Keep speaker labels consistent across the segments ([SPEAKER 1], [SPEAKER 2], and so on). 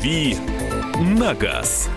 [SPEAKER 1] «Дави на газ».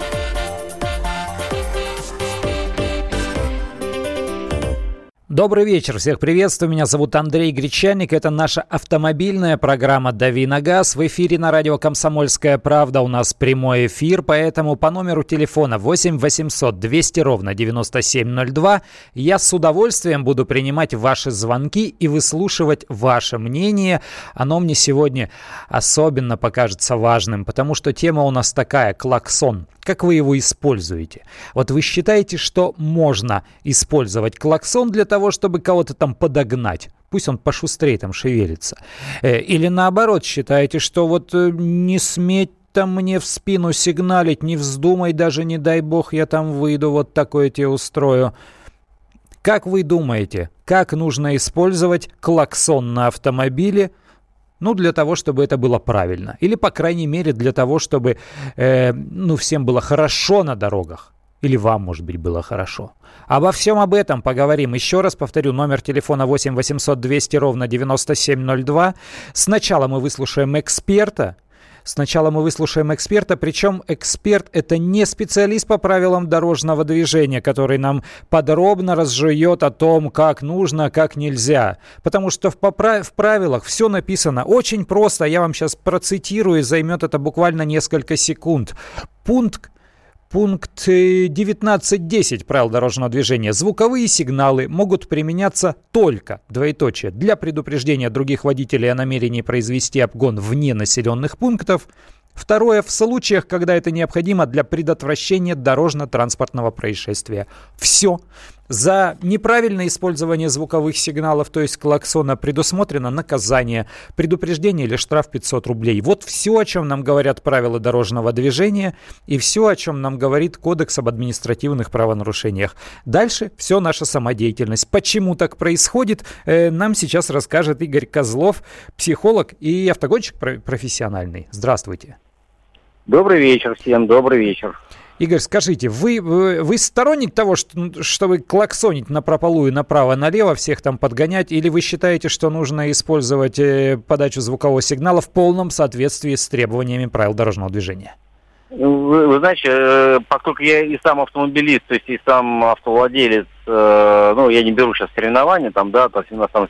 [SPEAKER 2] Добрый вечер, всех приветствую. Меня зовут Андрей Гречаник. Это наша автомобильная программа «Дави на газ». В эфире на радио «Комсомольская правда» у нас прямой эфир, поэтому по номеру телефона 8 800 200 ровно 9702 я с удовольствием буду принимать ваши звонки и выслушивать ваше мнение. Оно мне сегодня особенно покажется важным, потому что тема у нас такая – клаксон. Как вы его используете? Вот вы считаете, что можно использовать клаксон для того, чтобы кого-то там подогнать? Пусть он пошустрее там шевелится. Э, или наоборот, считаете, что вот э, не сметь там мне в спину сигналить, не вздумай даже, не дай бог, я там выйду, вот такое тебе устрою. Как вы думаете, как нужно использовать клаксон на автомобиле – ну, для того, чтобы это было правильно. Или, по крайней мере, для того, чтобы, э, ну, всем было хорошо на дорогах. Или вам, может быть, было хорошо. Обо всем об этом поговорим. Еще раз повторю, номер телефона 8 800 200 ровно 9702. Сначала мы выслушаем эксперта, Сначала мы выслушаем эксперта, причем эксперт это не специалист по правилам дорожного движения, который нам подробно разжует о том, как нужно, как нельзя. Потому что в, поправ... в правилах все написано очень просто. Я вам сейчас процитирую, займет это буквально несколько секунд. Пункт Пункт 19.10 правил дорожного движения. Звуковые сигналы могут применяться только, двоеточие, для предупреждения других водителей о намерении произвести обгон вне населенных пунктов, Второе, в случаях, когда это необходимо для предотвращения дорожно-транспортного происшествия. Все. За неправильное использование звуковых сигналов, то есть клаксона, предусмотрено наказание, предупреждение или штраф 500 рублей. Вот все, о чем нам говорят правила дорожного движения и все, о чем нам говорит Кодекс об административных правонарушениях. Дальше все наша самодеятельность. Почему так происходит, э, нам сейчас расскажет Игорь Козлов, психолог и автогонщик профессиональный. Здравствуйте.
[SPEAKER 3] Добрый вечер всем, добрый вечер.
[SPEAKER 2] Игорь, скажите, вы, вы, сторонник того, что, чтобы клаксонить на и направо-налево, всех там подгонять, или вы считаете, что нужно использовать э, подачу звукового сигнала в полном соответствии с требованиями правил дорожного движения?
[SPEAKER 3] Ну, вы, вы знаете, э, поскольку я и сам автомобилист, то есть и сам автовладелец, э, ну, я не беру сейчас соревнования, там, да, то есть у нас там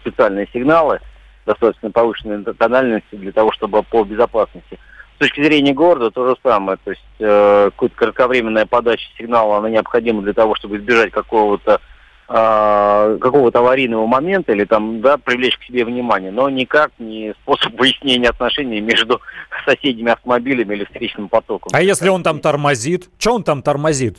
[SPEAKER 3] специальные сигналы, достаточно повышенной тональности для того, чтобы по безопасности – с точки зрения города то же самое. То есть э, какая-то кратковременная подача сигнала, она необходима для того, чтобы избежать какого-то э, какого-то аварийного момента или там, да, привлечь к себе внимание, но никак не способ выяснения отношений между соседними автомобилями или встречным потоком.
[SPEAKER 2] А если он там тормозит? Что он там тормозит?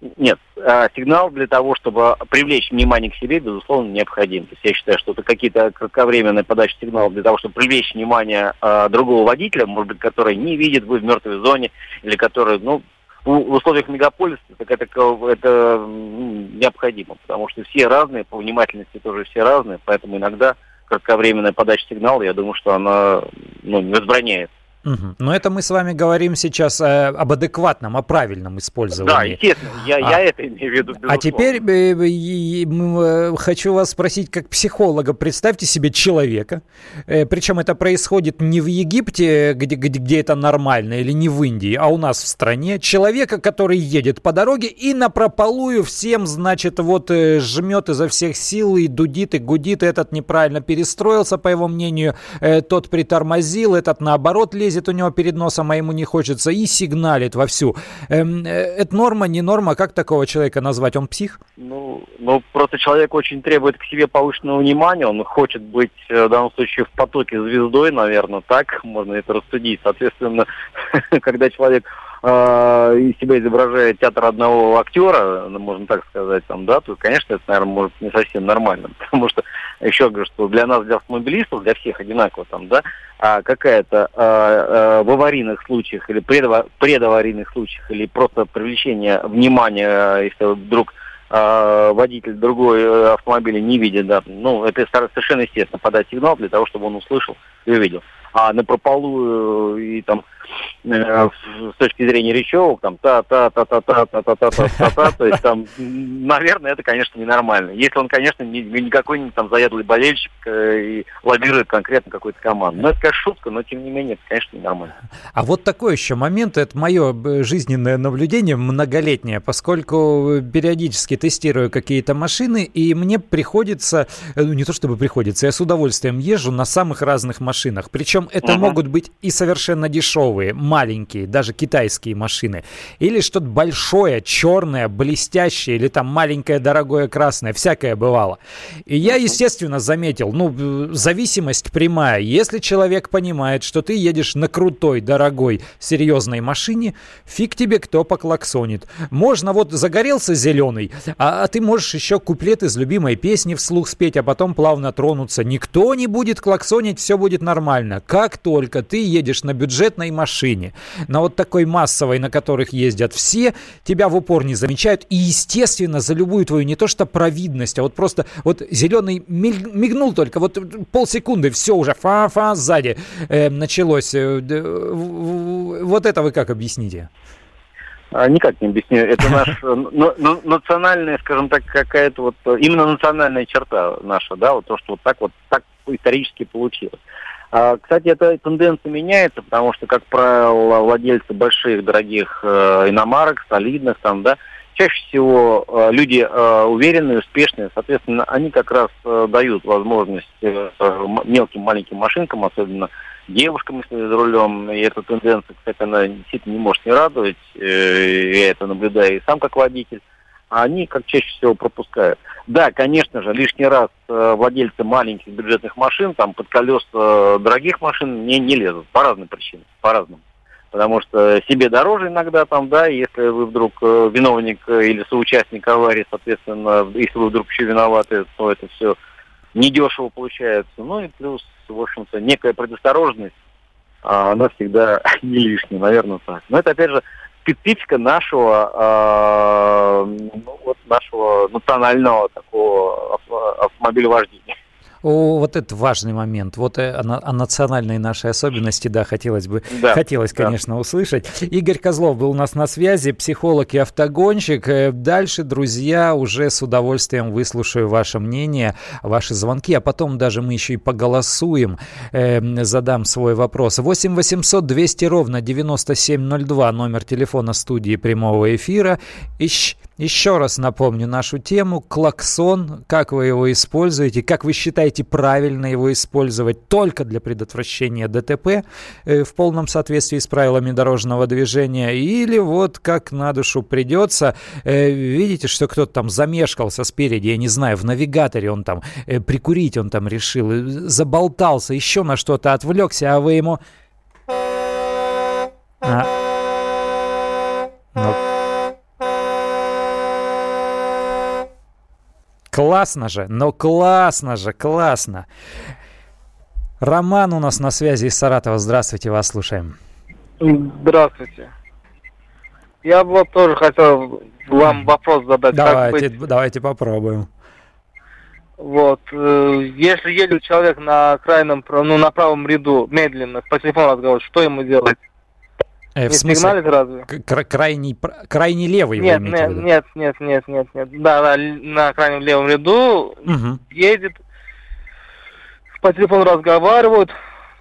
[SPEAKER 3] Нет, а, сигнал для того, чтобы привлечь внимание к себе, безусловно, необходим. То есть я считаю, что это какие-то кратковременные подачи сигналов для того, чтобы привлечь внимание а, другого водителя, может быть, который не видит, вы в мертвой зоне, или который, ну, в, условиях мегаполиса так это, это необходимо, потому что все разные, по внимательности тоже все разные, поэтому иногда кратковременная подача сигнала, я думаю, что она ну, не возбраняется.
[SPEAKER 2] Угу. Но это мы с вами говорим сейчас э, об адекватном, о правильном использовании.
[SPEAKER 3] Да, естественно, я, а, я это имею в виду.
[SPEAKER 2] Безусловно. А теперь э, э, хочу вас спросить, как психолога, представьте себе человека, э, причем это происходит не в Египте, где, где, где это нормально, или не в Индии, а у нас в стране, человека, который едет по дороге и на прополую всем, значит, вот э, жмет изо всех сил и дудит, и гудит, этот неправильно перестроился, по его мнению, э, тот притормозил, этот наоборот лезет лезет у него перед носом, а ему не хочется, и сигналит вовсю. Эм, э, это норма, не норма? Как такого человека назвать? Он псих?
[SPEAKER 3] Ну, ну, просто человек очень требует к себе повышенного внимания, он хочет быть э, в данном случае в потоке звездой, наверное, так можно это рассудить. Соответственно, когда человек э, из себя изображает театр одного актера, ну, можно так сказать, там, да, то, конечно, это, наверное, может не совсем нормально, потому что, еще говорю, что для нас, для автомобилистов, для всех одинаково, там, да, а, какая-то а, а, в аварийных случаях или предава, предаварийных случаях или просто привлечение внимания, если вдруг а, водитель другой автомобиля не видит, да, ну, это совершенно естественно, подать сигнал для того, чтобы он услышал и увидел. А на прополую и там Э, с точки зрения речевок, там та-та-та-та-та-та-та-та-та-та, то есть там, наверное, это, конечно, ненормально. Если он, конечно, не, не какой-нибудь там заядлый болельщик э, и лоббирует конкретно какую-то команду. Но это, как шутка, но тем не менее, это, конечно, ненормально.
[SPEAKER 2] А вот такой еще момент, это мое э, жизненное наблюдение многолетнее, поскольку периодически тестирую какие-то машины, и мне приходится, ну не то чтобы приходится, я с удовольствием езжу на самых разных машинах. Причем это uh-huh. могут быть и совершенно дешевые, дешевые, маленькие, даже китайские машины, или что-то большое, черное, блестящее, или там маленькое, дорогое, красное, всякое бывало. И я, естественно, заметил, ну, зависимость прямая. Если человек понимает, что ты едешь на крутой, дорогой, серьезной машине, фиг тебе кто поклаксонит. Можно вот загорелся зеленый, а, а ты можешь еще куплет из любимой песни вслух спеть, а потом плавно тронуться. Никто не будет клаксонить, все будет нормально. Как только ты едешь на бюджетной машине, на вот такой массовой, на которых ездят все, тебя в упор не замечают. И, естественно, за любую твою не то что провидность, а вот просто вот зеленый мигнул только, вот полсекунды, все уже фа-фа сзади э, началось. Э, вот это вы как объясните?
[SPEAKER 3] А, никак не объясню. Это наш национальная, скажем так, какая-то вот именно национальная черта наша, да, вот то, что вот так вот так исторически получилось. А, кстати, эта тенденция меняется, потому что, как правило, владельцы больших, дорогих э, иномарок, солидных, там, да, чаще всего э, люди э, уверенные, успешные, соответственно, они как раз дают возможность мелким, маленьким машинкам, особенно девушкам, если за рулем, и эта тенденция, кстати, она действительно не может не радовать, я это наблюдаю и сам как водитель, они как чаще всего пропускают. Да, конечно же, лишний раз э, владельцы маленьких бюджетных машин там под колеса дорогих машин не, не лезут по разным причинам, по разному. Потому что себе дороже иногда там, да, если вы вдруг э, виновник э, или соучастник аварии, соответственно, если вы вдруг еще виноваты, то это все недешево получается. Ну и плюс, в общем-то, некая предосторожность, а она всегда не лишняя, наверное, так. Но это, опять же, специфика нашего, э, вот нашего национального такого автомобилевождения.
[SPEAKER 2] О, вот это важный момент. Вот э, о, о национальной нашей особенности, да, хотелось бы, да, хотелось, да. конечно, услышать. Игорь Козлов был у нас на связи, психолог и автогонщик. Э, дальше, друзья, уже с удовольствием выслушаю ваше мнение, ваши звонки, а потом даже мы еще и поголосуем, э, задам свой вопрос. 8 800 200 ровно 9702, номер телефона студии прямого эфира. Ищ еще раз напомню нашу тему. Клаксон. Как вы его используете? Как вы считаете правильно его использовать только для предотвращения ДТП э, в полном соответствии с правилами дорожного движения? Или вот как на душу придется. Э, видите, что кто-то там замешкался спереди, я не знаю, в навигаторе он там э, прикурить он там решил, заболтался, еще на что-то отвлекся, а вы ему... А... Ну, Классно же, но классно же, классно. Роман у нас на связи из Саратова. Здравствуйте, вас слушаем.
[SPEAKER 4] Здравствуйте. Я вот тоже хотел вам вопрос задать.
[SPEAKER 2] Давайте, быть... давайте попробуем.
[SPEAKER 4] Вот, э, если едет человек на крайнем, ну, на правом ряду медленно, по телефону разговаривает, что ему делать?
[SPEAKER 2] Э, не смысле, сигналит разве? Крайний, крайний левый
[SPEAKER 4] нет, вы нет, нет, нет, нет, нет, нет. Да, да, на крайнем левом ряду угу. едет, по телефону разговаривают,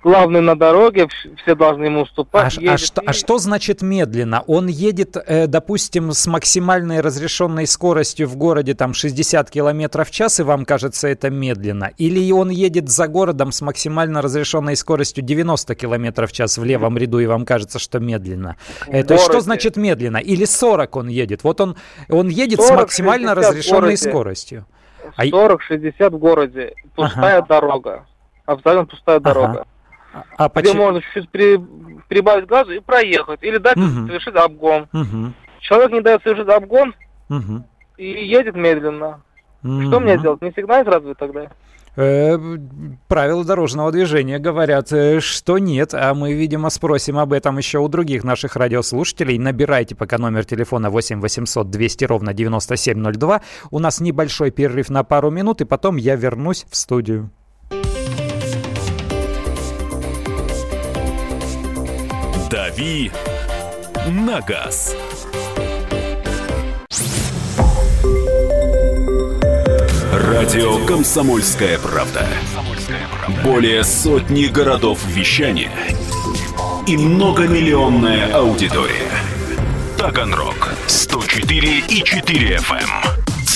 [SPEAKER 4] главный на дороге, все должны ему уступать.
[SPEAKER 2] А, а, что, и... а что значит медленно? Он едет, э, допустим, с максимальной разрешенной скоростью в городе там 60 км в час, и вам кажется это медленно? Или он едет за городом с максимально разрешенной скоростью 90 км в час в левом ряду, и вам кажется, что медленно? Это что значит медленно? Или 40 он едет? Вот он, он едет 40, с максимально разрешенной скоростью.
[SPEAKER 4] 40-60 а в городе. Пустая ага. дорога. Абсолютно пустая ага. дорога. А где почему? можно чуть-чуть при, прибавить газу и проехать. Или дать угу. совершить обгон. Угу. Человек не дает совершить обгон угу. и едет медленно. Угу. Что мне делать? Не сигналить разве тогда?
[SPEAKER 2] Э, правила дорожного движения говорят, э, что нет, а мы, видимо, спросим об этом еще у других наших радиослушателей. Набирайте пока номер телефона 8 800 200 ровно 9702. У нас небольшой перерыв на пару минут, и потом я вернусь в студию.
[SPEAKER 1] «Дави на газ». Радио «Комсомольская правда». Более сотни городов вещания и многомиллионная аудитория. Таганрог 104 и 4 FM.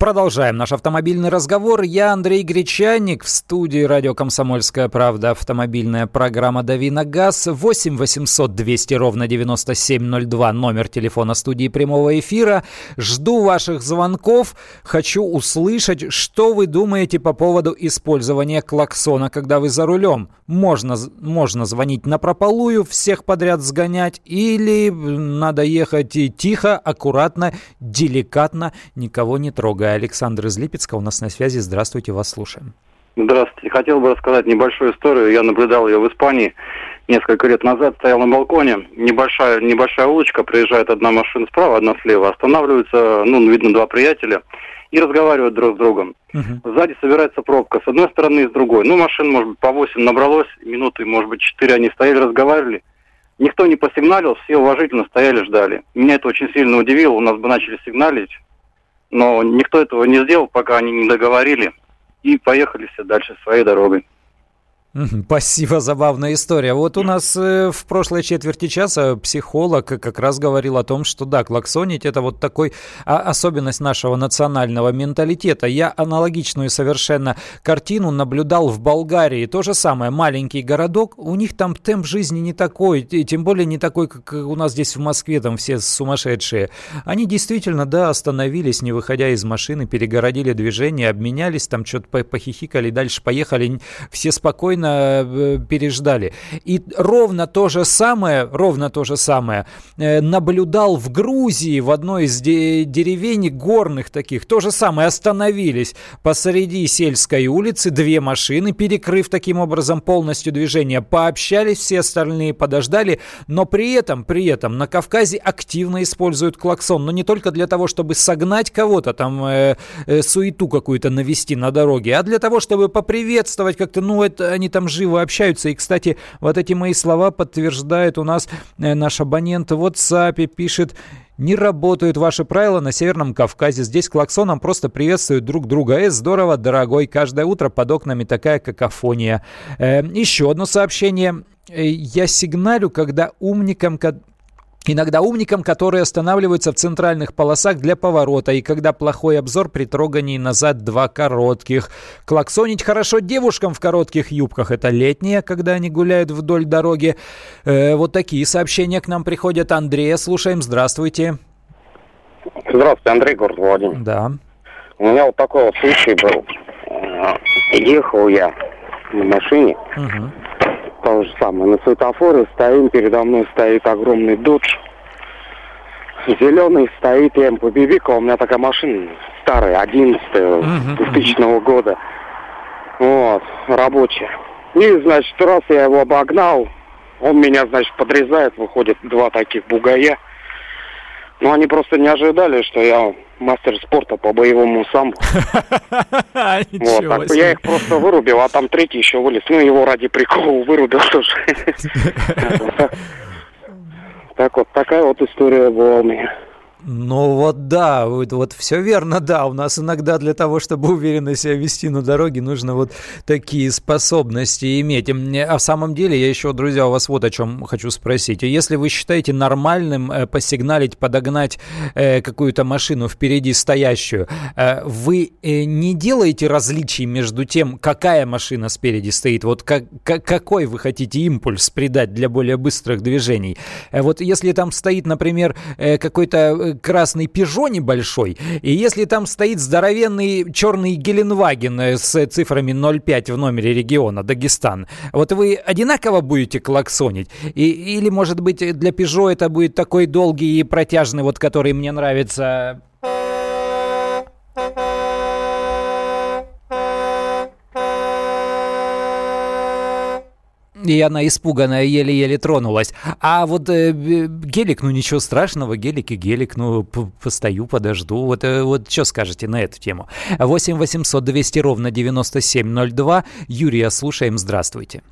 [SPEAKER 2] Продолжаем наш автомобильный разговор. Я Андрей Гречаник в студии радио «Комсомольская правда». Автомобильная программа «Дави на газ». 8 800 200 ровно 9702. Номер телефона студии прямого эфира. Жду ваших звонков. Хочу услышать, что вы думаете по поводу использования клаксона, когда вы за рулем. Можно, можно звонить на прополую, всех подряд сгонять, или надо ехать тихо, аккуратно, деликатно, никого не трогая. Александр из Липецка у нас на связи. Здравствуйте, вас слушаем.
[SPEAKER 5] Здравствуйте. Хотел бы рассказать небольшую историю. Я наблюдал ее в Испании несколько лет назад. Стоял на балконе. Небольшая, небольшая улочка. Приезжает одна машина справа, одна слева. Останавливаются, ну, видно, два приятеля. И разговаривают друг с другом. Uh-huh. Сзади собирается пробка. С одной стороны и с другой. Ну, машин, может быть, по 8 набралось. Минуты, может быть, 4 они стояли, разговаривали. Никто не посигналил, все уважительно стояли, ждали. Меня это очень сильно удивило. У нас бы начали сигналить. Но никто этого не сделал, пока они не договорили. И поехали все дальше своей дорогой.
[SPEAKER 2] Спасибо, забавная история. Вот у нас э, в прошлой четверти часа психолог как раз говорил о том, что да, клаксонить это вот такой а, особенность нашего национального менталитета. Я аналогичную совершенно картину наблюдал в Болгарии. То же самое, маленький городок, у них там темп жизни не такой, тем более не такой, как у нас здесь в Москве, там все сумасшедшие. Они действительно, да, остановились, не выходя из машины, перегородили движение, обменялись, там что-то похихикали, дальше поехали, все спокойно спокойно э, переждали. И ровно то же самое, ровно то же самое э, наблюдал в Грузии в одной из деревень горных таких. То же самое, остановились посреди сельской улицы, две машины, перекрыв таким образом полностью движение, пообщались, все остальные подождали, но при этом, при этом на Кавказе активно используют клаксон, но не только для того, чтобы согнать кого-то, там э, э, суету какую-то навести на дороге, а для того, чтобы поприветствовать как-то, ну, это они там живо общаются. И, кстати, вот эти мои слова подтверждает у нас э, наш абонент в WhatsApp, пишет, не работают ваши правила на Северном Кавказе. Здесь клаксоном просто приветствуют друг друга. Э, здорово, дорогой. Каждое утро под окнами такая какофония. Э, еще одно сообщение. Э, я сигналю, когда умникам, Иногда умникам, которые останавливаются в центральных полосах для поворота, и когда плохой обзор при трогании назад два коротких. Клаксонить хорошо девушкам в коротких юбках. Это летнее, когда они гуляют вдоль дороги. Э, вот такие сообщения к нам приходят. Андрея, слушаем. Здравствуйте.
[SPEAKER 6] Здравствуйте, Андрей, город Владимир.
[SPEAKER 2] Да.
[SPEAKER 6] У меня вот такой вот случай был. Э, ехал я на машине. Угу то же самое. На светофоре стоим, передо мной стоит огромный додж. Зеленый стоит МП Бибика. У меня такая машина старая, 11 2000 года. Вот, рабочая. И, значит, раз я его обогнал, он меня, значит, подрезает, выходит два таких бугая. Ну, они просто не ожидали, что я мастер спорта по боевому самбо. Вот, так я их просто вырубил, а там третий еще вылез. Ну, его ради прикола вырубил тоже. Так вот, такая вот история была у меня.
[SPEAKER 2] Ну вот да, вот, вот все верно, да. У нас иногда для того, чтобы уверенно себя вести на дороге, нужно вот такие способности иметь. А в самом деле, я еще, друзья, у вас вот о чем хочу спросить. Если вы считаете нормальным э, посигналить, подогнать э, какую-то машину впереди стоящую, э, вы э, не делаете различий между тем, какая машина спереди стоит, вот как, как, какой вы хотите импульс придать для более быстрых движений. Э, вот если там стоит, например, э, какой-то э, красный Пежо небольшой, и если там стоит здоровенный черный Геленваген с цифрами 05 в номере региона Дагестан, вот вы одинаково будете клаксонить? И, или, может быть, для Пежо это будет такой долгий и протяжный, вот который мне нравится И она испуганная еле-еле тронулась. А вот э, гелик, ну ничего страшного, гелик и гелик, ну постою, подожду. Вот, э, вот что скажете на эту тему? 8 800 200 ровно 9702. Юрия слушаем, здравствуйте.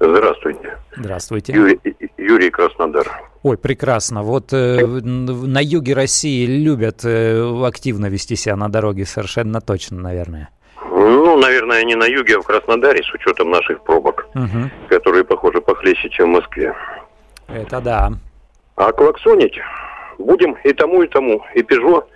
[SPEAKER 7] Здравствуйте.
[SPEAKER 2] Здравствуйте.
[SPEAKER 7] Юрий, Юрий Краснодар.
[SPEAKER 2] Ой, прекрасно. Вот э, на юге России любят э, активно вести себя на дороге, совершенно точно, наверное.
[SPEAKER 7] Ну, наверное, не на юге, а в Краснодаре, с учетом наших пробок, угу. которые, похоже, похлеще, чем в Москве.
[SPEAKER 2] Это да.
[SPEAKER 7] А клаксонить будем и тому, и тому, и Пежо,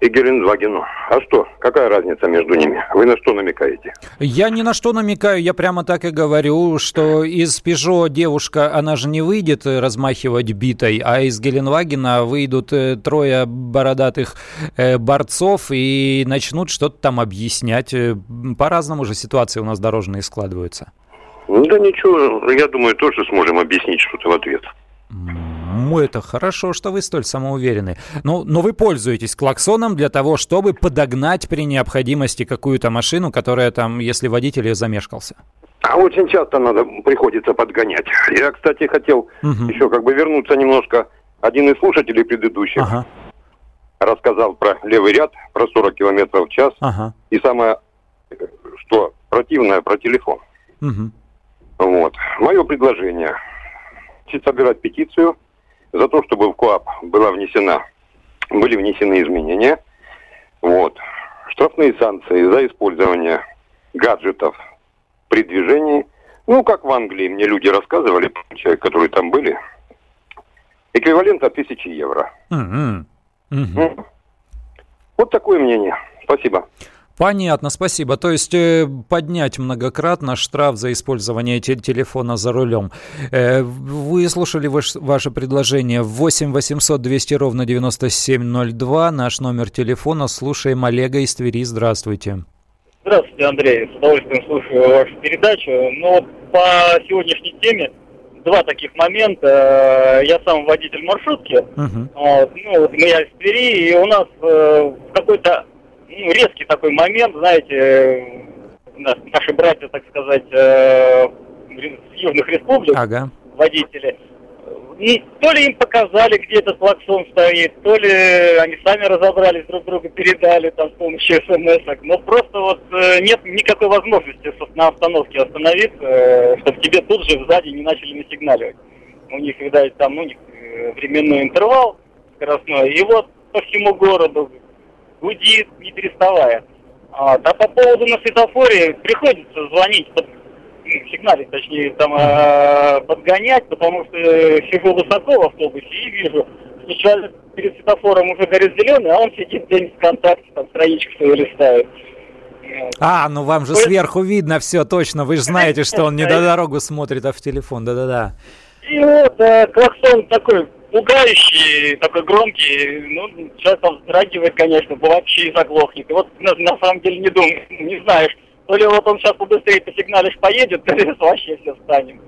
[SPEAKER 7] и Гелендвагену. А что? Какая разница между ними? Вы на что намекаете?
[SPEAKER 2] Я ни на что намекаю. Я прямо так и говорю, что из Пежо девушка, она же не выйдет размахивать битой, а из Геленвагена выйдут э, трое бородатых э, борцов и начнут что-то там объяснять. Э, по-разному же ситуации у нас дорожные складываются.
[SPEAKER 7] Да ничего, я думаю, тоже сможем объяснить что-то в ответ.
[SPEAKER 2] Ну, это хорошо, что вы столь самоуверены. Ну, но вы пользуетесь клаксоном для того, чтобы подогнать при необходимости какую-то машину, которая там, если водитель ее замешкался.
[SPEAKER 7] А очень часто надо, приходится подгонять. Я, кстати, хотел угу. еще как бы вернуться немножко. Один из слушателей предыдущих ага. рассказал про левый ряд, про 40 километров в час. Ага. И самое, что противное, про телефон. Угу. Вот. Мое предложение – собирать петицию за то, чтобы в КОАП была внесена, были внесены изменения. Вот. Штрафные санкции за использование гаджетов при движении. Ну, как в Англии, мне люди рассказывали, человек, которые там были, эквивалент от тысячи евро. Mm-hmm. Mm-hmm. Вот такое мнение. Спасибо.
[SPEAKER 2] Понятно, спасибо. То есть э, поднять многократно штраф за использование те- телефона за рулем. Э, вы слушали ваш, ваше предложение 8 800 200 ровно 9702, наш номер телефона. Слушаем Олега из Твери. Здравствуйте.
[SPEAKER 8] Здравствуйте, Андрей. С удовольствием слушаю вашу передачу. Ну вот по сегодняшней теме два таких момента. Я сам водитель маршрутки. Uh-huh. Вот, ну, вот я из Твери, и у нас э, какой-то ну, резкий такой момент, знаете, э, наши братья, так сказать, э, с южных республик, ага. водители, и то ли им показали, где этот клаксон стоит, то ли они сами разобрались, друг друга передали там с помощью смс -ок. Но просто вот э, нет никакой возможности на остановке остановиться, чтобы тебе тут же сзади не начали насигналивать. У них, видать, там у них временной интервал скоростной. И вот по всему городу гудит, не переставая. А, а по поводу на светофоре приходится звонить, под, ну, сигналить, точнее, там э, подгонять, потому что сижу высоко в автобусе и вижу, что человек перед светофором уже горит зеленый, а он сидит где-нибудь ВКонтакте, там страничку свою листает.
[SPEAKER 2] А, ну вам же сверху видно все точно, вы же знаете, что он не до дорогу смотрит, а в телефон, да-да-да.
[SPEAKER 8] И вот э, клаксон такой пугающий, такой громкий, ну, человек вздрагивает, конечно, вообще заглохнет. И вот на, на самом деле не думаю, не знаешь, то ли вот он сейчас побыстрее по сигналишь поедет, то ли вообще все встанем.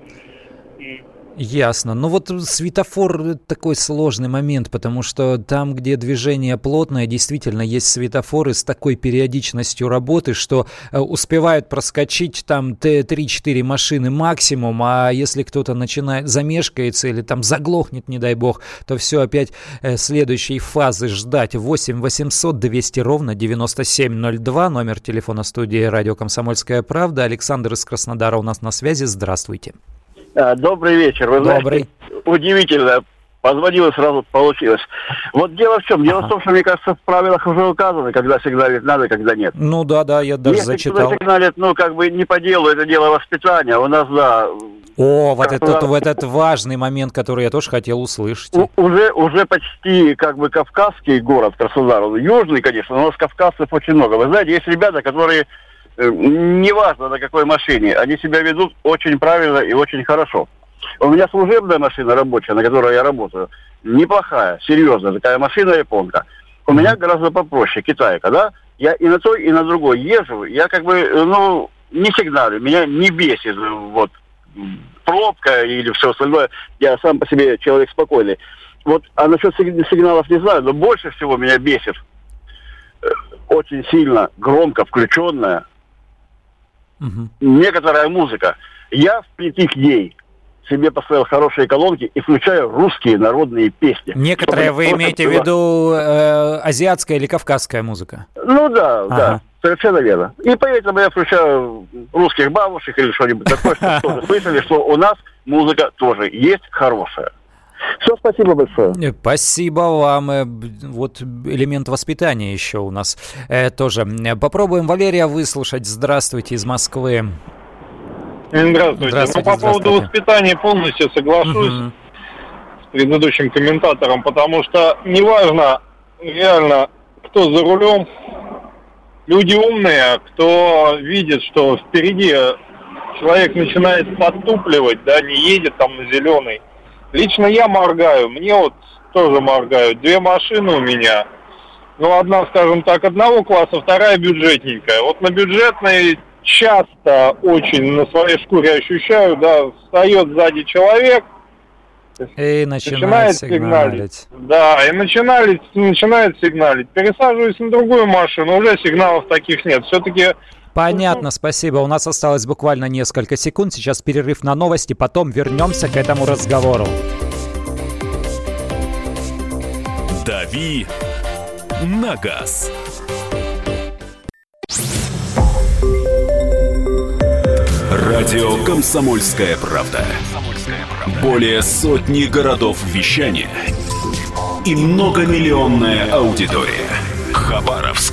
[SPEAKER 2] Ясно. Ну вот светофор такой сложный момент, потому что там, где движение плотное, действительно есть светофоры с такой периодичностью работы, что э, успевают проскочить там 3-4 машины максимум, а если кто-то начинает замешкается или там заглохнет, не дай бог, то все опять э, следующей фазы ждать. 8 800 200 ровно 9702, номер телефона студии «Радио Комсомольская правда». Александр из Краснодара у нас на связи. Здравствуйте.
[SPEAKER 9] А, добрый вечер. Вы Добрый. знаете, удивительно. Позвонил и сразу получилось. Вот дело в чем? Дело ага. в том, что, мне кажется, в правилах уже указано, когда сигналить надо, когда нет.
[SPEAKER 2] Ну да, да, я даже Если зачитал.
[SPEAKER 9] Если сигналит, ну, как бы не по делу, это дело воспитания. У нас, да...
[SPEAKER 2] О, вот этот, вот этот важный момент, который я тоже хотел услышать. У,
[SPEAKER 9] уже, уже почти как бы кавказский город Краснодар. Южный, конечно, но у нас кавказцев очень много. Вы знаете, есть ребята, которые неважно на какой машине, они себя ведут очень правильно и очень хорошо. У меня служебная машина рабочая, на которой я работаю, неплохая, серьезная, такая машина японка. У меня гораздо попроще, китайка, да? Я и на той, и на другой езжу, я как бы, ну, не сигналю, меня не бесит, вот, пробка или все остальное. Я сам по себе человек спокойный. Вот, а насчет сигналов не знаю, но больше всего меня бесит э, очень сильно, громко включенная угу. некоторая музыка. Я впритык ей себе поставил хорошие колонки и включаю русские народные песни.
[SPEAKER 2] Некоторые вы имеете в виду э, азиатская или кавказская музыка?
[SPEAKER 9] Ну да, ага. да. Совершенно верно. И поэтому я включаю русских бабушек или что-нибудь такое, чтобы тоже слышали, что у нас музыка тоже есть хорошая. Все, спасибо большое.
[SPEAKER 2] Э, спасибо вам. Э, вот элемент воспитания еще у нас э, тоже. Попробуем Валерия выслушать. Здравствуйте из Москвы.
[SPEAKER 10] Здравствуйте. здравствуйте ну, по поводу воспитания полностью соглашусь угу. с предыдущим комментатором, потому что неважно реально, кто за рулем, люди умные, кто видит, что впереди человек начинает подтупливать, да, не едет там на зеленый. Лично я моргаю, мне вот тоже моргают. Две машины у меня. Ну, одна, скажем так, одного класса, вторая бюджетненькая. Вот на бюджетной часто очень на своей шкуре ощущаю, да, встает сзади человек,
[SPEAKER 2] и начинает, начинает сигналить. сигналить.
[SPEAKER 10] Да, и начинали, начинает сигналить. Пересаживаюсь на другую машину, уже сигналов таких нет. Все-таки
[SPEAKER 2] Понятно, спасибо. У нас осталось буквально несколько секунд. Сейчас перерыв на новости, потом вернемся к этому разговору.
[SPEAKER 1] Дави на газ. Радио «Комсомольская правда». Более сотни городов вещания и многомиллионная аудитория. Хабаровск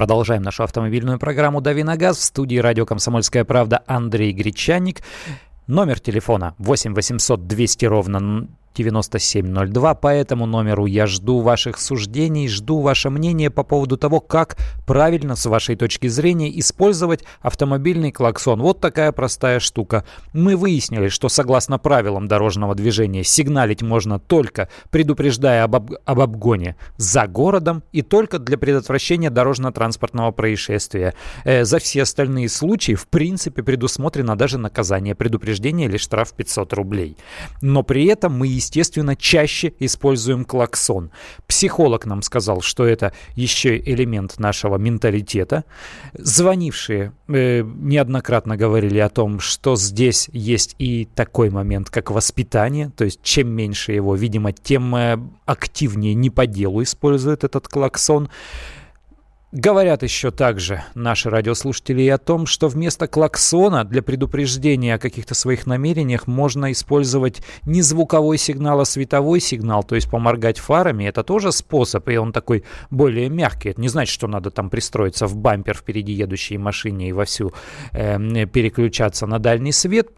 [SPEAKER 2] Продолжаем нашу автомобильную программу «Дави на газ». В студии радио «Комсомольская правда» Андрей Гречанник. Номер телефона 8 800 200 ровно 9702. По этому номеру я жду ваших суждений, жду ваше мнение по поводу того, как правильно, с вашей точки зрения, использовать автомобильный клаксон. Вот такая простая штука. Мы выяснили, что согласно правилам дорожного движения сигналить можно только предупреждая об, об, об обгоне за городом и только для предотвращения дорожно-транспортного происшествия. Э, за все остальные случаи, в принципе, предусмотрено даже наказание предупреждения или штраф 500 рублей. Но при этом мы естественно, чаще используем клаксон. Психолог нам сказал, что это еще элемент нашего менталитета. Звонившие э, неоднократно говорили о том, что здесь есть и такой момент, как воспитание, то есть чем меньше его, видимо, тем э, активнее не по делу использует этот клаксон. Говорят еще также наши радиослушатели о том, что вместо клаксона для предупреждения о каких-то своих намерениях можно использовать не звуковой сигнал, а световой сигнал, то есть поморгать фарами. Это тоже способ, и он такой более мягкий. Это не значит, что надо там пристроиться в бампер впереди едущей машине и вовсю э, переключаться на дальний свет.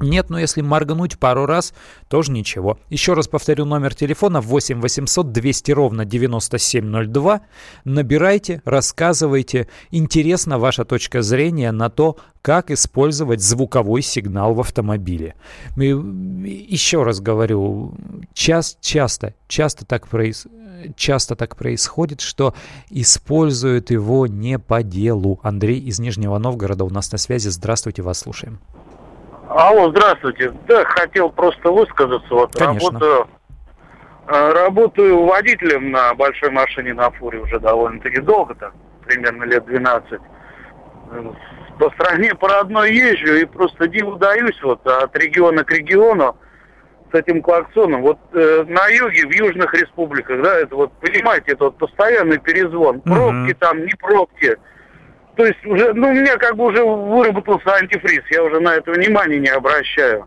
[SPEAKER 2] Нет, но если моргнуть пару раз, тоже ничего. Еще раз повторю номер телефона 8 800 200 ровно 9702. Набирайте, рассказывайте. Интересна ваша точка зрения на то, как использовать звуковой сигнал в автомобиле. Еще раз говорю, часто, часто, часто так происходит часто так происходит, что используют его не по делу. Андрей из Нижнего Новгорода у нас на связи. Здравствуйте, вас слушаем.
[SPEAKER 11] Алло, здравствуйте. Да, хотел просто высказаться. Вот
[SPEAKER 2] Конечно.
[SPEAKER 11] работаю, э, работаю водителем на большой машине на фуре уже довольно-таки долго, так, примерно лет 12. По стране по родной езжу и просто диву даюсь вот от региона к региону с этим клаксоном. Вот э, на юге, в южных республиках, да, это вот, понимаете, это вот постоянный перезвон. Пробки угу. там, не пробки то есть уже, ну, у меня как бы уже выработался антифриз, я уже на это внимание не обращаю.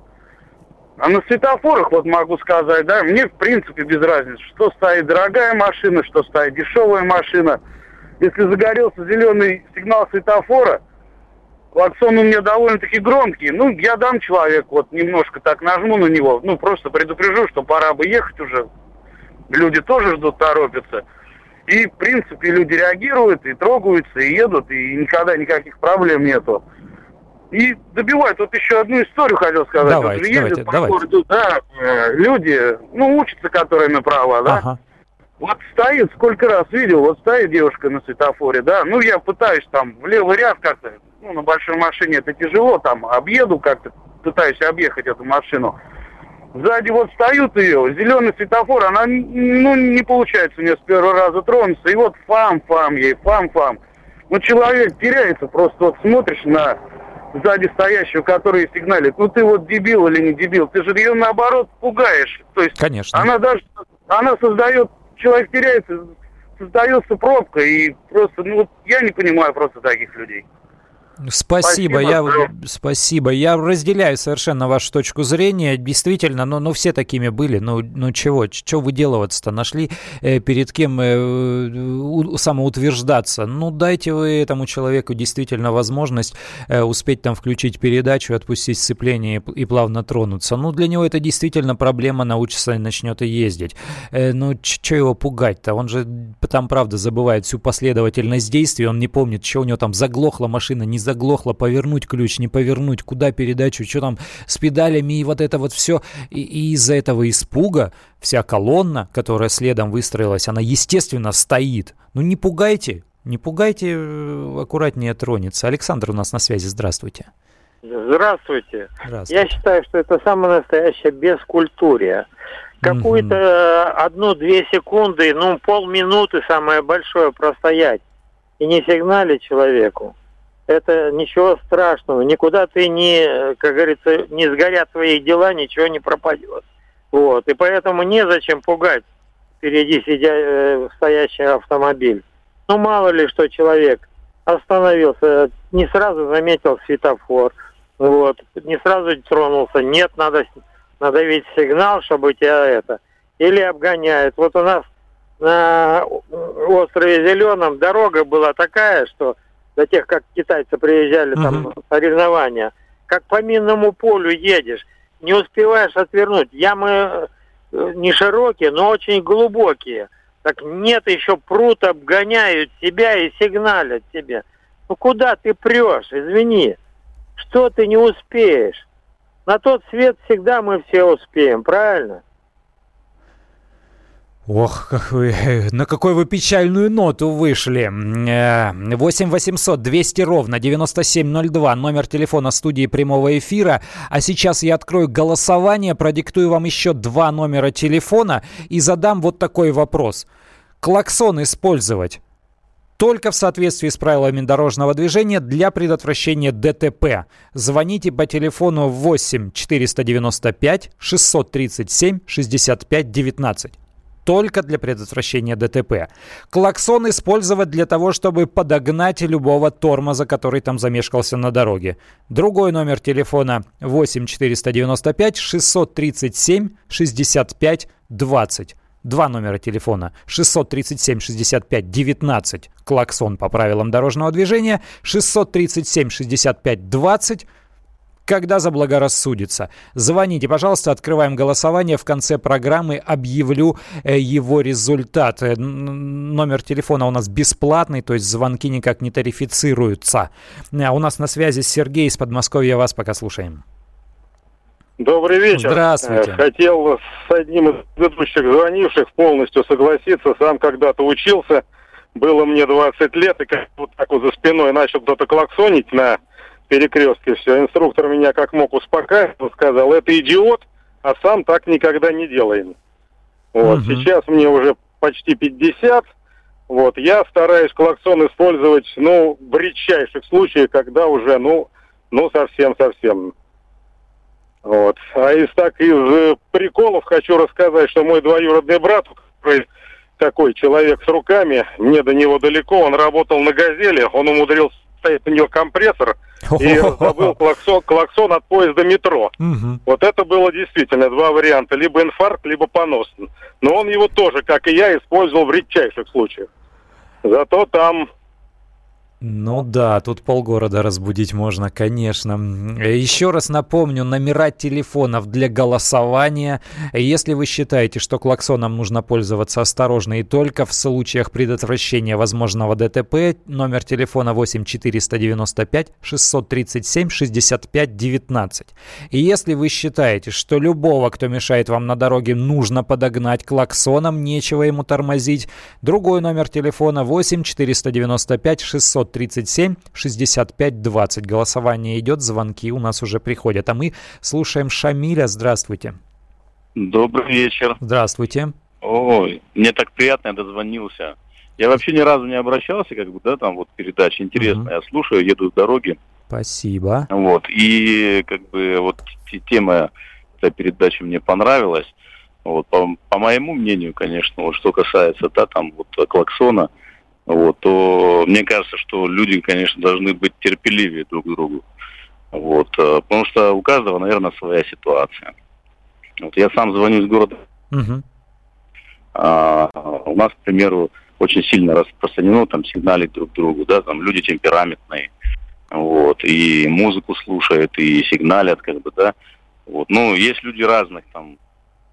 [SPEAKER 11] А на светофорах, вот могу сказать, да, мне в принципе без разницы, что стоит дорогая машина, что стоит дешевая машина. Если загорелся зеленый сигнал светофора, клаксон у меня довольно-таки громкий, ну, я дам человеку, вот немножко так нажму на него, ну, просто предупрежу, что пора бы ехать уже. Люди тоже ждут, торопятся. И, в принципе, люди реагируют, и трогаются, и едут, и никогда никаких проблем нету. И добивают. Вот еще одну историю хотел сказать.
[SPEAKER 2] Давайте, вот ездят давайте, по давайте. городу,
[SPEAKER 11] да, э, люди, ну, учатся, которые на права, да. Ага. Вот стоит, сколько раз видел, вот стоит девушка на светофоре, да, ну, я пытаюсь там в левый ряд как-то, ну, на большой машине это тяжело, там, объеду как-то, пытаюсь объехать эту машину. Сзади вот встают ее, зеленый светофор, она, ну, не получается у нее с первого раза тронуться, и вот фам-фам ей, фам-фам. Ну, человек теряется, просто вот смотришь на сзади стоящего, который сигналит, ну ты вот дебил или не дебил, ты же ее наоборот пугаешь. То есть
[SPEAKER 2] Конечно.
[SPEAKER 11] она даже, она создает, человек теряется, создается пробка, и просто, ну я не понимаю просто таких людей.
[SPEAKER 2] Спасибо, спасибо, я спасибо. Я разделяю совершенно вашу точку зрения. Действительно, ну, ну все такими были. Ну, ну чего, чего выделываться-то? Нашли э, перед кем э, у, самоутверждаться? Ну, дайте вы этому человеку действительно возможность э, успеть там включить передачу, отпустить сцепление и, и плавно тронуться. Ну, для него это действительно проблема, научится и начнет и ездить. Э, ну, что его пугать-то? Он же там, правда, забывает всю последовательность действий, он не помнит, что у него там заглохла машина, не заглохла заглохло, повернуть ключ, не повернуть, куда передачу, что там с педалями и вот это вот все. И, и из-за этого испуга вся колонна, которая следом выстроилась, она, естественно, стоит. Ну не пугайте, не пугайте, э, аккуратнее тронется. Александр у нас на связи, здравствуйте.
[SPEAKER 12] Здравствуйте. Здравствуйте. Я считаю, что это самое настоящее бескультурие. Какую-то одну-две секунды, ну полминуты самое большое простоять и не сигналить человеку это ничего страшного. Никуда ты не, как говорится, не сгорят твои дела, ничего не пропадет. Вот. И поэтому незачем пугать впереди сидя, э, стоящий автомобиль. Ну, мало ли, что человек остановился, не сразу заметил светофор, вот, не сразу тронулся. Нет, надо, ведь сигнал, чтобы тебя это... Или обгоняют. Вот у нас на острове Зеленом дорога была такая, что до тех, как китайцы приезжали uh-huh. там соревнования, как по минному полю едешь, не успеваешь отвернуть. Ямы э, не широкие, но очень глубокие. Так нет, еще пруд обгоняют тебя и сигналят тебе. Ну куда ты прешь, извини. Что ты не успеешь? На тот свет всегда мы все успеем, правильно?
[SPEAKER 2] Ох, как вы, на какой вы печальную ноту вышли. 8 800 200 ровно 9702, номер телефона студии прямого эфира. А сейчас я открою голосование, продиктую вам еще два номера телефона и задам вот такой вопрос. Клаксон использовать только в соответствии с правилами дорожного движения для предотвращения ДТП. Звоните по телефону 8 495 637 65 19 только для предотвращения ДТП. Клаксон использовать для того, чтобы подогнать любого тормоза, который там замешкался на дороге. Другой номер телефона 8 495 637 65 20. Два номера телефона 637 65 19 клаксон по правилам дорожного движения, 637 65 20 когда заблагорассудится. Звоните, пожалуйста, открываем голосование. В конце программы объявлю э, его результат. Э, номер телефона у нас бесплатный, то есть звонки никак не тарифицируются. А у нас на связи Сергей из Подмосковья. Вас пока слушаем.
[SPEAKER 13] Добрый вечер.
[SPEAKER 2] Здравствуйте.
[SPEAKER 13] Э, хотел с одним из предыдущих звонивших полностью согласиться. Сам когда-то учился. Было мне 20 лет, и как вот так вот за спиной начал кто-то клаксонить на перекрестке все. Инструктор меня как мог успокаивал, сказал, это идиот, а сам так никогда не делаем. Вот, угу. сейчас мне уже почти 50, вот, я стараюсь клаксон использовать, ну, в редчайших случаях, когда уже, ну, ну, совсем-совсем. Вот. А из так, из э, приколов хочу рассказать, что мой двоюродный брат, который такой человек с руками, мне до него далеко, он работал на «Газели», он умудрился стоит у него компрессор, и забыл клаксон, клаксон от поезда метро. Вот это было действительно два варианта. Либо инфаркт, либо понос. Но он его тоже, как и я, использовал в редчайших случаях. Зато там
[SPEAKER 2] ну да, тут полгорода разбудить можно, конечно. Еще раз напомню, номера телефонов для голосования. Если вы считаете, что клаксоном нужно пользоваться осторожно и только в случаях предотвращения возможного ДТП, номер телефона 8 495 637 65 19. И если вы считаете, что любого, кто мешает вам на дороге, нужно подогнать клаксоном, нечего ему тормозить, другой номер телефона 8 495 600 937 65 20. Голосование идет, звонки у нас уже приходят. А мы слушаем Шамиля. Здравствуйте.
[SPEAKER 14] Добрый вечер.
[SPEAKER 2] Здравствуйте.
[SPEAKER 14] Ой, мне так приятно, я дозвонился. Я вообще ни разу не обращался, как бы, да, там вот передача интересная. Угу. Я слушаю, еду с дороги.
[SPEAKER 2] Спасибо.
[SPEAKER 14] Вот, и как бы вот тема этой передачи мне понравилась. Вот, по, по моему мнению, конечно, вот что касается, да, там вот клаксона, вот, то мне кажется, что люди, конечно, должны быть терпеливее друг к другу. Вот, э, потому что у каждого, наверное, своя ситуация. Вот я сам звоню из города. Угу. А, у нас, к примеру, очень сильно распространено там сигналить друг другу, да, там люди темпераментные, вот, и музыку слушают, и сигналят, как бы, да, вот, ну, есть люди разных, там,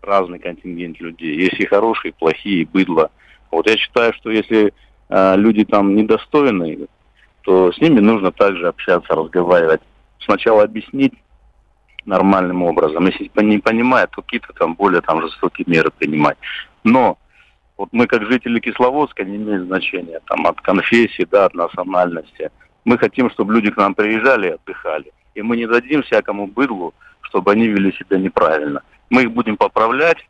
[SPEAKER 14] разный контингент людей, есть и хорошие, и плохие, и быдло, вот, я считаю, что если а, люди там недостойные, то с ними нужно также общаться, разговаривать. Сначала объяснить нормальным образом. Если не понимает, то какие-то там более там жестокие меры принимать. Но вот мы как жители Кисловодска не имеет значения там от конфессии, да, от национальности. Мы хотим, чтобы люди к нам приезжали и отдыхали. И мы не дадим всякому быдлу, чтобы они вели себя неправильно. Мы их будем поправлять,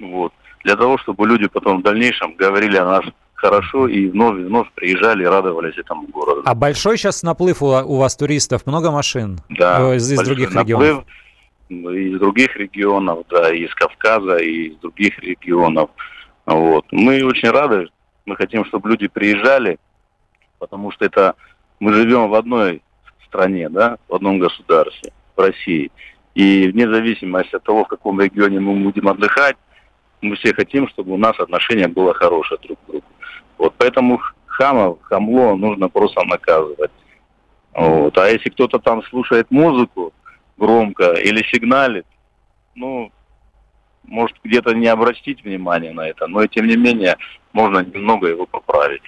[SPEAKER 14] вот, для того, чтобы люди потом в дальнейшем говорили о нас хорошо и вновь и вновь приезжали и радовались этому городу.
[SPEAKER 2] А большой сейчас наплыв у, у вас туристов? Много машин?
[SPEAKER 14] Да.
[SPEAKER 2] Из, из других регионов?
[SPEAKER 14] Из других регионов, да, из Кавказа, и из других регионов. Вот. Мы очень рады, мы хотим, чтобы люди приезжали, потому что это мы живем в одной стране, да, в одном государстве, в России. И вне зависимости от того, в каком регионе мы будем отдыхать, мы все хотим, чтобы у нас отношение было хорошее друг к другу. Вот поэтому хамов, хамло нужно просто наказывать. Вот. А если кто-то там слушает музыку громко или сигналит, ну, может где-то не обратить внимание на это, но тем не менее можно немного его поправить.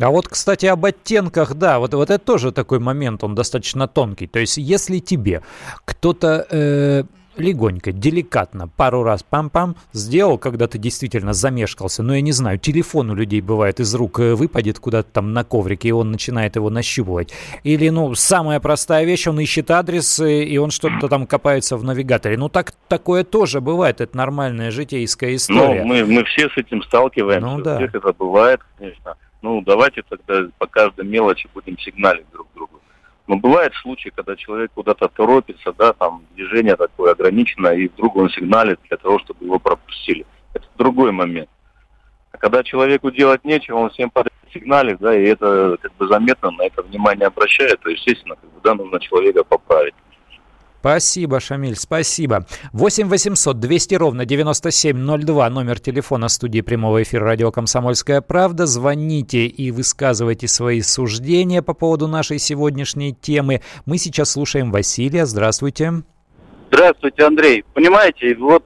[SPEAKER 2] А вот, кстати, об оттенках, да, вот, вот это тоже такой момент, он достаточно тонкий. То есть, если тебе кто-то э, легонько, деликатно, пару раз пам-пам сделал, когда ты действительно замешкался. Но я не знаю, телефон у людей бывает из рук э, выпадет куда-то там на коврике, и он начинает его нащупывать. Или, ну, самая простая вещь, он ищет адрес, э, и он что-то там копается в навигаторе. Ну, так, такое тоже бывает, это нормальная житейская история.
[SPEAKER 14] Ну, мы, мы все с этим сталкиваемся, ну, да. у всех это бывает, конечно. Ну, давайте тогда по каждой мелочи будем сигналить друг другу. Но бывают случаи, когда человек куда-то торопится, да, там движение такое ограничено, и вдруг он сигналит для того, чтобы его пропустили. Это другой момент. А когда человеку делать нечего, он всем подряд сигналит, да, и это как бы заметно, на это внимание обращает, то, естественно, как бы, да, нужно человека поправить.
[SPEAKER 2] Спасибо, Шамиль, спасибо. 8 800 200 ровно 9702, номер телефона студии прямого эфира радио «Комсомольская правда». Звоните и высказывайте свои суждения по поводу нашей сегодняшней темы. Мы сейчас слушаем Василия. Здравствуйте.
[SPEAKER 15] Здравствуйте, Андрей. Понимаете, вот,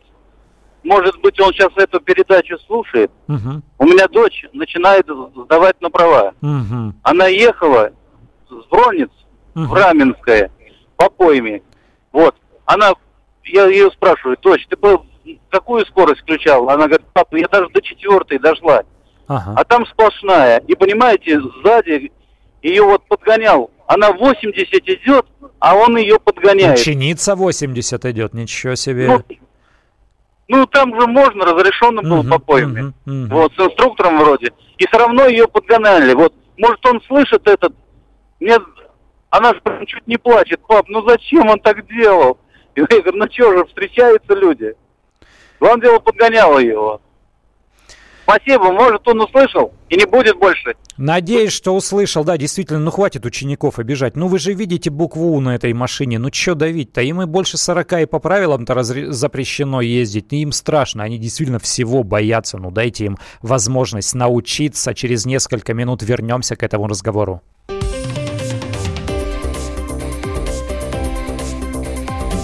[SPEAKER 15] может быть, он сейчас эту передачу слушает. Угу. У меня дочь начинает сдавать на права. Угу. Она ехала с Бронниц угу. в Раменское по пойме. Вот. Она, я ее спрашиваю, дочь, ты бы какую скорость включал? Она говорит, папа, я даже до четвертой дошла. Ага. А там сплошная. И понимаете, сзади ее вот подгонял. Она 80 идет, а он ее подгоняет.
[SPEAKER 2] Ученица 80 идет, ничего себе.
[SPEAKER 15] Ну, ну там же можно, разрешено было uh-huh, по пойме. Uh-huh, uh-huh. Вот, с инструктором вроде. И все равно ее подгоняли. Вот, может, он слышит этот... Мне она же чуть не плачет. Пап, ну зачем он так делал? И я говорю, ну что же, встречаются люди. Главное дело, подгоняла его. Спасибо, может, он услышал и не будет больше.
[SPEAKER 2] Надеюсь, что услышал. Да, действительно, ну хватит учеников обижать. Ну вы же видите букву У на этой машине. Ну что давить-то? Им и больше 40 и по правилам-то разре... запрещено ездить. И им страшно. Они действительно всего боятся. Ну дайте им возможность научиться. Через несколько минут вернемся к этому разговору.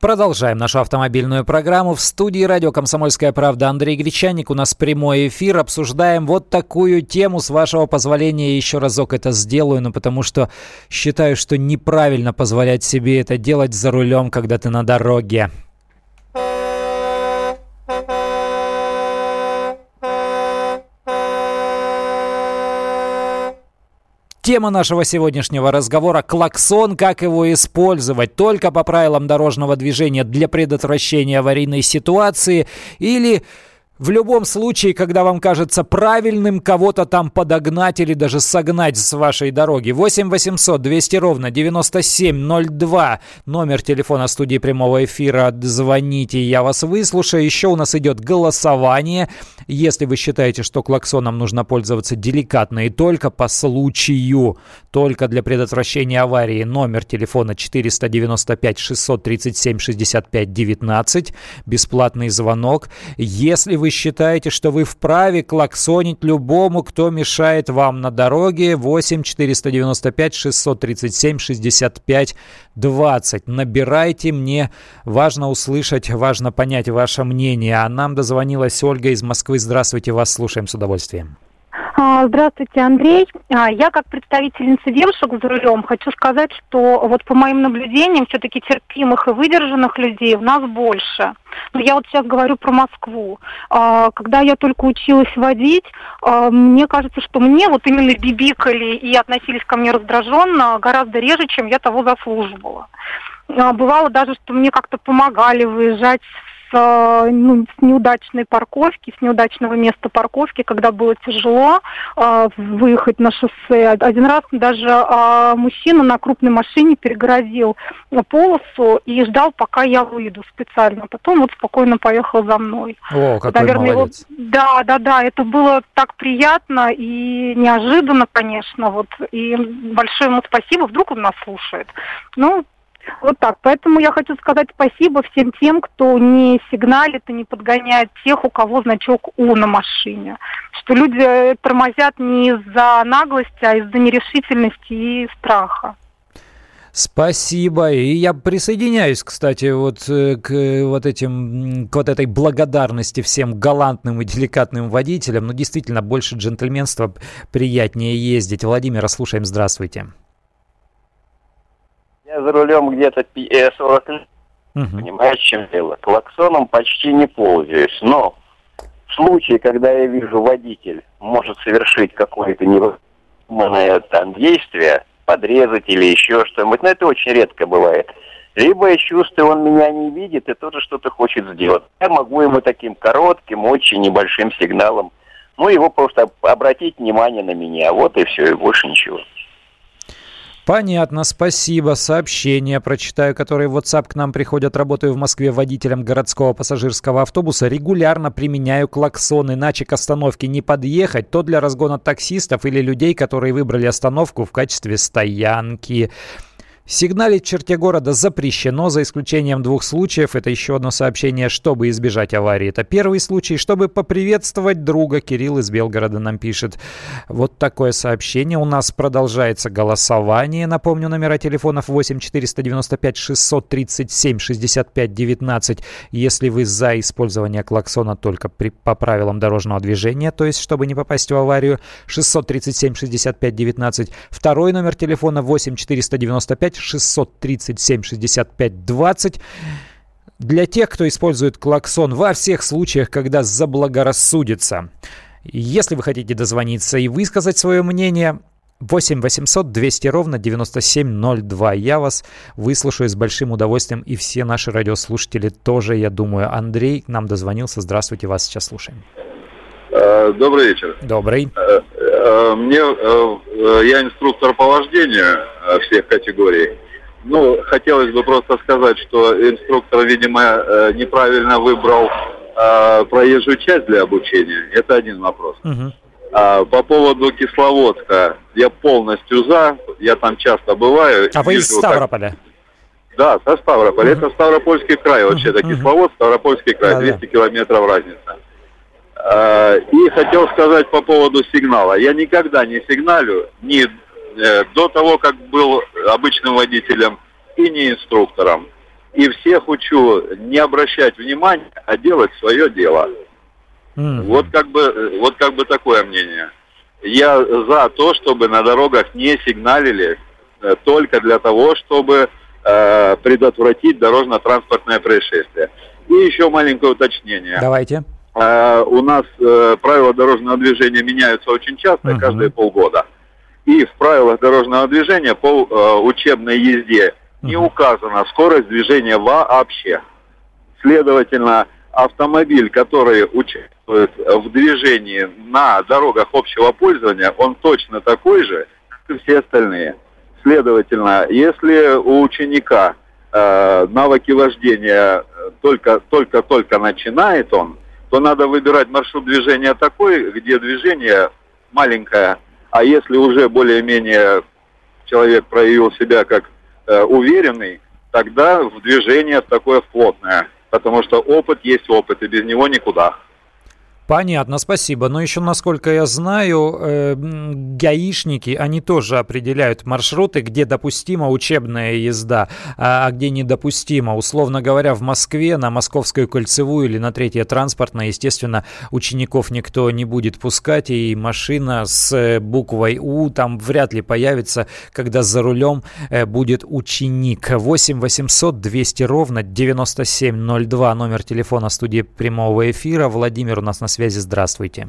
[SPEAKER 2] Продолжаем нашу автомобильную программу. В студии радио «Комсомольская правда» Андрей Гречаник. У нас прямой эфир. Обсуждаем вот такую тему. С вашего позволения еще разок это сделаю, но потому что считаю, что неправильно позволять себе это делать за рулем, когда ты на дороге. Тема нашего сегодняшнего разговора – клаксон, как его использовать, только по правилам дорожного движения для предотвращения аварийной ситуации или в любом случае, когда вам кажется правильным кого-то там подогнать или даже согнать с вашей дороги. 8 800 200 ровно 9702. Номер телефона студии прямого эфира. Звоните, я вас выслушаю. Еще у нас идет голосование. Если вы считаете, что клаксоном нужно пользоваться деликатно и только по случаю, только для предотвращения аварии, номер телефона 495 637 65 19. Бесплатный звонок. Если вы вы считаете, что вы вправе клаксонить любому, кто мешает вам на дороге. 8 495 637 65 20. Набирайте мне. Важно услышать, важно понять ваше мнение. А нам дозвонилась Ольга из Москвы. Здравствуйте, вас слушаем с удовольствием.
[SPEAKER 16] А, здравствуйте, Андрей. А, я как представительница девушек за рулем хочу сказать, что вот по моим наблюдениям все-таки терпимых и выдержанных людей у нас больше. Но я вот сейчас говорю про Москву. А, когда я только училась водить, мне кажется, что мне вот именно бибикали и относились ко мне раздраженно гораздо реже, чем я того заслуживала. Бывало даже, что мне как-то помогали выезжать ну, с неудачной парковки, с неудачного места парковки, когда было тяжело э, выехать на шоссе. Один раз даже э, мужчина на крупной машине перегородил полосу и ждал, пока я выйду специально. Потом вот спокойно поехал за мной.
[SPEAKER 2] О, какой Наверное, молодец.
[SPEAKER 16] Его... Да, да, да, это было так приятно и неожиданно, конечно. Вот. И большое ему спасибо, вдруг он нас слушает. Ну, вот так. Поэтому я хочу сказать спасибо всем тем, кто не сигналит и не подгоняет тех, у кого значок У на машине. Что люди э, тормозят не из-за наглости, а из-за нерешительности и страха.
[SPEAKER 2] Спасибо. И я присоединяюсь, кстати, вот э, к вот этим, к вот этой благодарности всем галантным и деликатным водителям. Ну, действительно, больше джентльменства приятнее ездить. Владимира, слушаем. Здравствуйте.
[SPEAKER 17] Я за рулем где-то 40 лет. Угу. Понимаешь, чем дело? Клаксоном почти не пользуюсь, но в случае, когда я вижу водитель может совершить какое-то невыполненное там действие, подрезать или еще что-нибудь, но это очень редко бывает. Либо я чувствую, он меня не видит и тоже что-то хочет сделать. Я могу ему таким коротким, очень небольшим сигналом, ну, его просто обратить внимание на меня. Вот и все, и больше ничего.
[SPEAKER 2] Понятно, спасибо. Сообщения прочитаю, которые в WhatsApp к нам приходят. Работаю в Москве водителем городского пассажирского автобуса. Регулярно применяю клаксон, иначе к остановке не подъехать. То для разгона таксистов или людей, которые выбрали остановку в качестве стоянки. Сигналить черте города запрещено, за исключением двух случаев. Это еще одно сообщение, чтобы избежать аварии. Это первый случай, чтобы поприветствовать друга. Кирилл из Белгорода нам пишет. Вот такое сообщение. У нас продолжается голосование. Напомню, номера телефонов 8 495 637 65 19. Если вы за использование клаксона только при, по правилам дорожного движения, то есть чтобы не попасть в аварию, 637 65 19. Второй номер телефона 8 495 637 65 20. Для тех, кто использует клаксон во всех случаях, когда заблагорассудится. Если вы хотите дозвониться и высказать свое мнение, 8 800 200 ровно 9702. Я вас выслушаю с большим удовольствием, и все наши радиослушатели тоже, я думаю. Андрей нам дозвонился. Здравствуйте, вас сейчас слушаем.
[SPEAKER 18] Э, добрый вечер.
[SPEAKER 2] Добрый.
[SPEAKER 18] Э, э, мне, я инструктор по вождению всех категорий. Ну, хотелось бы просто сказать, что инструктор, видимо, неправильно выбрал проезжую часть для обучения. Это один вопрос. Угу. А, по поводу Кисловодска, я полностью за, я там часто бываю.
[SPEAKER 2] А вы из Ставрополя?
[SPEAKER 18] Да, со Ставрополя. Угу. Это Ставропольский край вообще-то. Угу. Кисловодск, Ставропольский край, да, 200 да. километров разница. А, и хотел сказать по поводу сигнала. Я никогда не сигналю ни э, до того, как был обычным водителем, и не инструктором. И всех учу не обращать внимания, а делать свое дело. Mm-hmm. Вот как бы вот как бы такое мнение. Я за то, чтобы на дорогах не сигналили э, только для того, чтобы э, предотвратить дорожно-транспортное происшествие. И еще маленькое уточнение.
[SPEAKER 2] Давайте.
[SPEAKER 18] Э, у нас э, правила дорожного движения меняются очень часто, uh-huh. каждые полгода. И в правилах дорожного движения по э, учебной езде uh-huh. не указана скорость движения вообще. Следовательно, автомобиль, который участвует в движении на дорогах общего пользования, он точно такой же, как и все остальные. Следовательно, если у ученика э, навыки вождения только только только начинает он, то надо выбирать маршрут движения такой, где движение маленькое, а если уже более-менее человек проявил себя как э, уверенный, тогда в движение такое плотное, потому что опыт есть опыт, и без него никуда.
[SPEAKER 2] Понятно, спасибо. Но еще, насколько я знаю, э, гаишники, они тоже определяют маршруты, где допустима учебная езда, а, а где недопустима. Условно говоря, в Москве на Московскую кольцевую или на третье транспортное, естественно, учеников никто не будет пускать, и машина с э, буквой У там вряд ли появится, когда за рулем э, будет ученик. 8 800 200 ровно 9702, номер телефона студии прямого эфира. Владимир у нас на связи связи. Здравствуйте.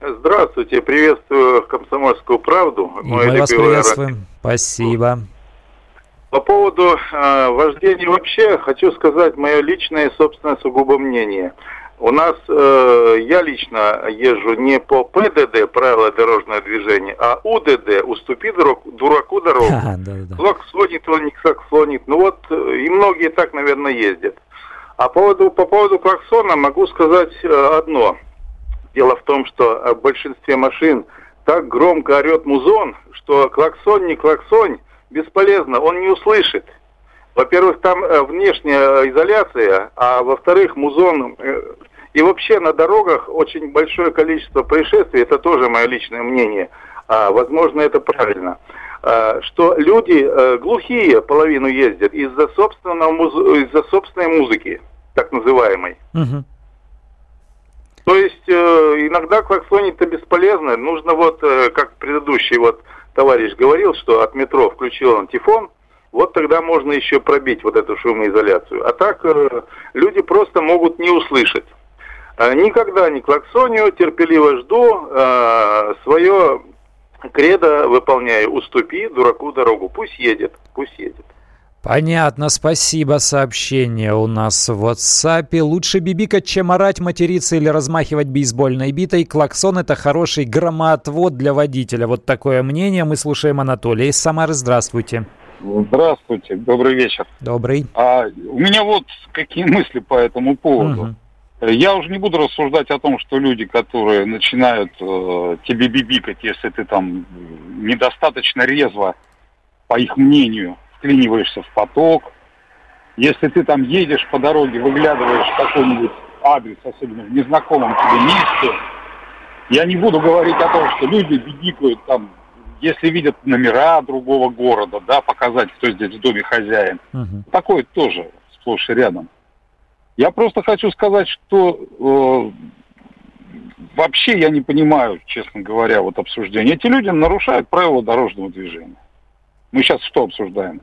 [SPEAKER 19] Здравствуйте, приветствую «Комсомольскую правду».
[SPEAKER 2] И мы вас приветствуем. Спасибо.
[SPEAKER 19] По поводу э, вождения вообще хочу сказать мое личное собственное сугубо мнение. У нас, э, я лично езжу не по ПДД, правила дорожного движения, а УДД, уступи дурак, дураку дорогу. А, да, да. Клаксонит он, не клаксонит. Ну вот, э, и многие так, наверное, ездят. А по поводу, по поводу клаксона могу сказать э, одно. Дело в том, что в большинстве машин так громко орет музон, что клаксон не клаксон, бесполезно, он не услышит. Во-первых, там э, внешняя изоляция, а во-вторых, музон... Э, и вообще на дорогах очень большое количество происшествий, это тоже мое личное мнение. А, возможно, это правильно. Э, что люди э, глухие половину ездят из-за собственного из-за собственной музыки, так называемой. Угу. То есть э, иногда клаксонить-то бесполезно. Нужно вот, как предыдущий вот товарищ говорил, что от метро включил антифон, вот тогда можно еще пробить вот эту шумоизоляцию. А так люди просто могут не услышать. Никогда не клаксоню, терпеливо жду э, свое кредо выполняю, уступи дураку дорогу, пусть едет, пусть едет.
[SPEAKER 2] Понятно, спасибо. Сообщение у нас в WhatsApp. Лучше бибикать, чем орать, материться или размахивать бейсбольной битой. Клаксон – это хороший громоотвод для водителя. Вот такое мнение. Мы слушаем Анатолия из Самары. Здравствуйте.
[SPEAKER 20] Здравствуйте, добрый вечер.
[SPEAKER 2] Добрый.
[SPEAKER 20] А, у меня вот какие мысли по этому поводу. Угу. Я уже не буду рассуждать о том, что люди, которые начинают э, тебе бибикать, если ты там недостаточно резво по их мнению, вклиниваешься в поток. Если ты там едешь по дороге, выглядываешь какой-нибудь адрес, особенно в незнакомом тебе месте, я не буду говорить о том, что люди бедикают там, если видят номера другого города, да, показать, кто здесь в доме хозяин. Угу. Такое тоже сплошь и рядом. Я просто хочу сказать, что э, вообще я не понимаю, честно говоря, вот обсуждение. Эти люди нарушают правила дорожного движения. Мы сейчас что обсуждаем?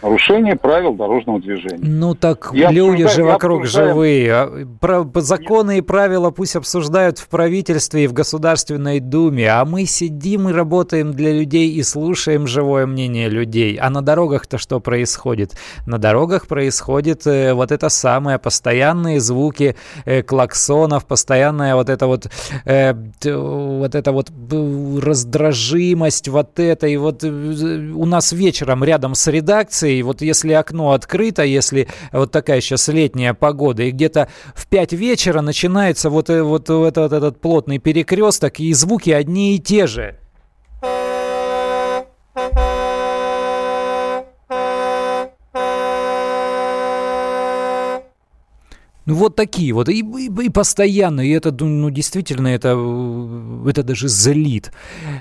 [SPEAKER 20] Нарушение правил дорожного движения.
[SPEAKER 2] Ну так я люди же вокруг обсуждаем... живые. А, про, законы и правила пусть обсуждают в правительстве и в Государственной Думе, а мы сидим и работаем для людей и слушаем живое мнение людей. А на дорогах-то что происходит? На дорогах происходит э, вот это самое, постоянные звуки э, клаксонов, постоянная вот это вот, э, вот это вот раздражимость вот это. И вот у нас вечером рядом с редакции, вот если окно открыто, если вот такая сейчас летняя погода, и где-то в 5 вечера начинается вот, э, вот этот, этот плотный перекресток, и звуки одни и те же. Ну, вот такие вот. И, и, и постоянно. И это, ну, действительно, это, это даже злит.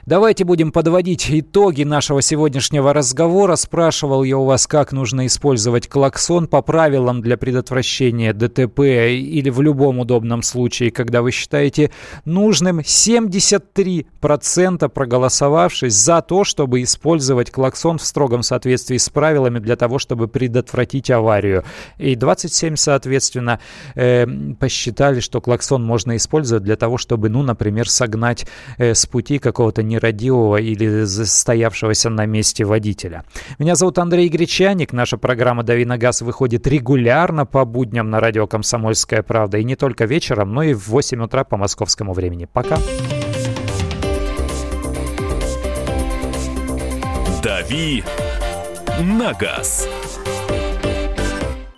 [SPEAKER 2] Давайте будем подводить итоги нашего сегодняшнего разговора. Спрашивал я у вас, как нужно использовать клаксон по правилам для предотвращения ДТП или в любом удобном случае, когда вы считаете нужным. 73% проголосовавшись за то, чтобы использовать клаксон в строгом соответствии с правилами для того, чтобы предотвратить аварию. И 27, соответственно, э, посчитали, что клаксон можно использовать для того, чтобы, ну, например, согнать э, с пути какого-то нерадивого или застоявшегося на месте водителя. Меня зовут Андрей Гречаник. Наша программа «Дави на газ» выходит регулярно по будням на радио «Комсомольская правда». И не только вечером, но и в 8 утра по московскому времени. Пока.
[SPEAKER 1] «Дави на газ».